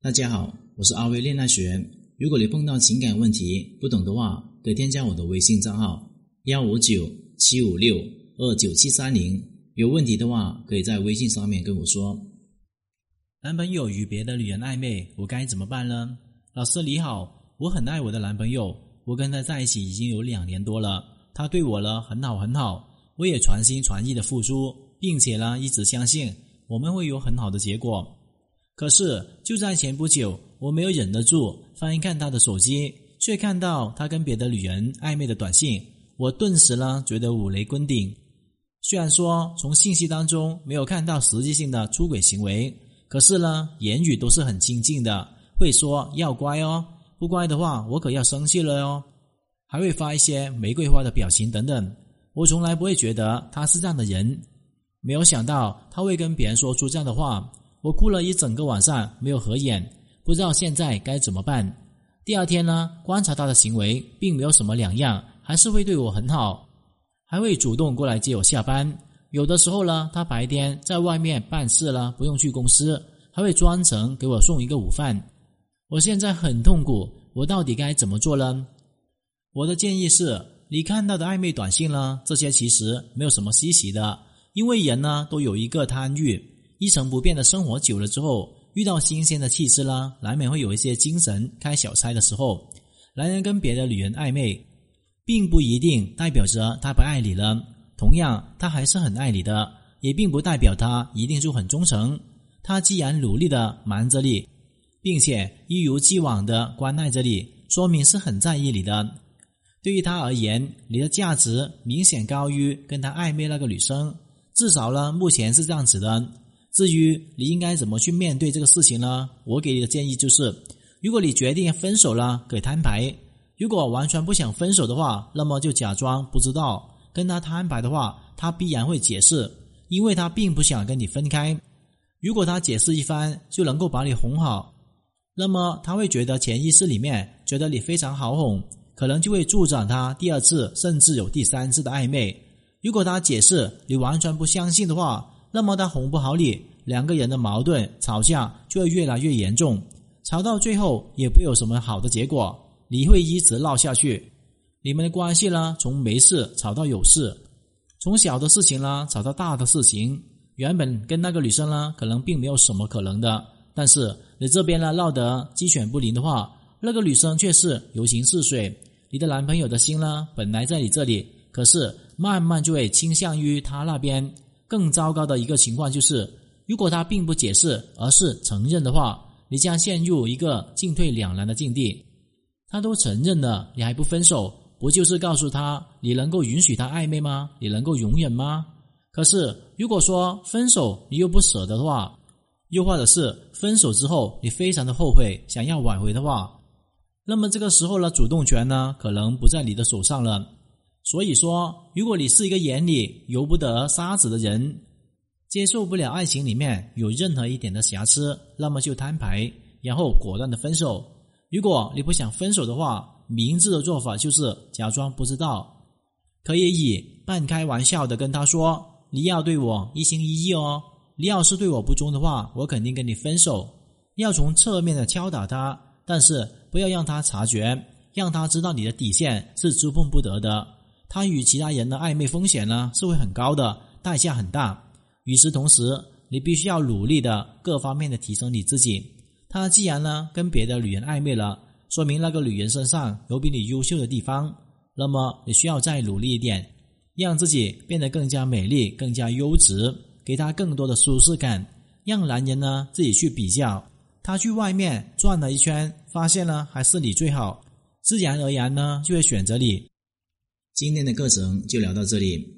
大家好，我是阿威恋爱学。如果你碰到情感问题不懂的话，可以添加我的微信账号幺五九七五六二九七三零。有问题的话，可以在微信上面跟我说。男朋友与别的女人暧昧，我该怎么办呢？老师你好，我很爱我的男朋友，我跟他在一起已经有两年多了，他对我呢很好很好，我也全心全意的付出，并且呢一直相信我们会有很好的结果。可是就在前不久，我没有忍得住，翻一看他的手机，却看到他跟别的女人暧昧的短信，我顿时呢觉得五雷轰顶。虽然说从信息当中没有看到实际性的出轨行为，可是呢言语都是很亲近的，会说要乖哦，不乖的话我可要生气了哟，还会发一些玫瑰花的表情等等。我从来不会觉得他是这样的人，没有想到他会跟别人说出这样的话。我哭了一整个晚上，没有合眼，不知道现在该怎么办。第二天呢，观察他的行为，并没有什么两样，还是会对我很好，还会主动过来接我下班。有的时候呢，他白天在外面办事了，不用去公司，还会专程给我送一个午饭。我现在很痛苦，我到底该怎么做呢？我的建议是，你看到的暧昧短信呢，这些其实没有什么稀奇的，因为人呢都有一个贪欲。一成不变的生活久了之后，遇到新鲜的气质啦，难免会有一些精神开小差的时候。男人跟别的女人暧昧，并不一定代表着他不爱你了，同样他还是很爱你的，也并不代表他一定就很忠诚。他既然努力的瞒着你，并且一如既往的关爱着你，说明是很在意你的。对于他而言，你的价值明显高于跟他暧昧那个女生，至少呢，目前是这样子的。至于你应该怎么去面对这个事情呢？我给你的建议就是：如果你决定分手了，给摊牌；如果完全不想分手的话，那么就假装不知道。跟他摊牌的话，他必然会解释，因为他并不想跟你分开。如果他解释一番就能够把你哄好，那么他会觉得潜意识里面觉得你非常好哄，可能就会助长他第二次甚至有第三次的暧昧。如果他解释你完全不相信的话，那么他哄不好你，两个人的矛盾吵架就会越来越严重，吵到最后也不有什么好的结果，你会一直闹下去。你们的关系呢，从没事吵到有事，从小的事情呢吵到大的事情。原本跟那个女生呢，可能并没有什么可能的，但是你这边呢闹得鸡犬不宁的话，那个女生却是游行似水。你的男朋友的心呢，本来在你这里，可是慢慢就会倾向于他那边。更糟糕的一个情况就是，如果他并不解释，而是承认的话，你将陷入一个进退两难的境地。他都承认了，你还不分手，不就是告诉他你能够允许他暧昧吗？你能够容忍吗？可是，如果说分手你又不舍得的话，又或者是分手之后你非常的后悔，想要挽回的话，那么这个时候呢，主动权呢，可能不在你的手上了。所以说，如果你是一个眼里由不得沙子的人，接受不了爱情里面有任何一点的瑕疵，那么就摊牌，然后果断的分手。如果你不想分手的话，明智的做法就是假装不知道，可以以半开玩笑的跟他说：“你要对我一心一意哦，你要是对我不忠的话，我肯定跟你分手。”要从侧面的敲打他，但是不要让他察觉，让他知道你的底线是触碰不得的。他与其他人的暧昧风险呢是会很高的，代价很大。与此同时，你必须要努力的各方面的提升你自己。他既然呢跟别的女人暧昧了，说明那个女人身上有比你优秀的地方，那么你需要再努力一点，让自己变得更加美丽、更加优质，给他更多的舒适感，让男人呢自己去比较。他去外面转了一圈，发现呢还是你最好，自然而然呢就会选择你。今天的课程就聊到这里。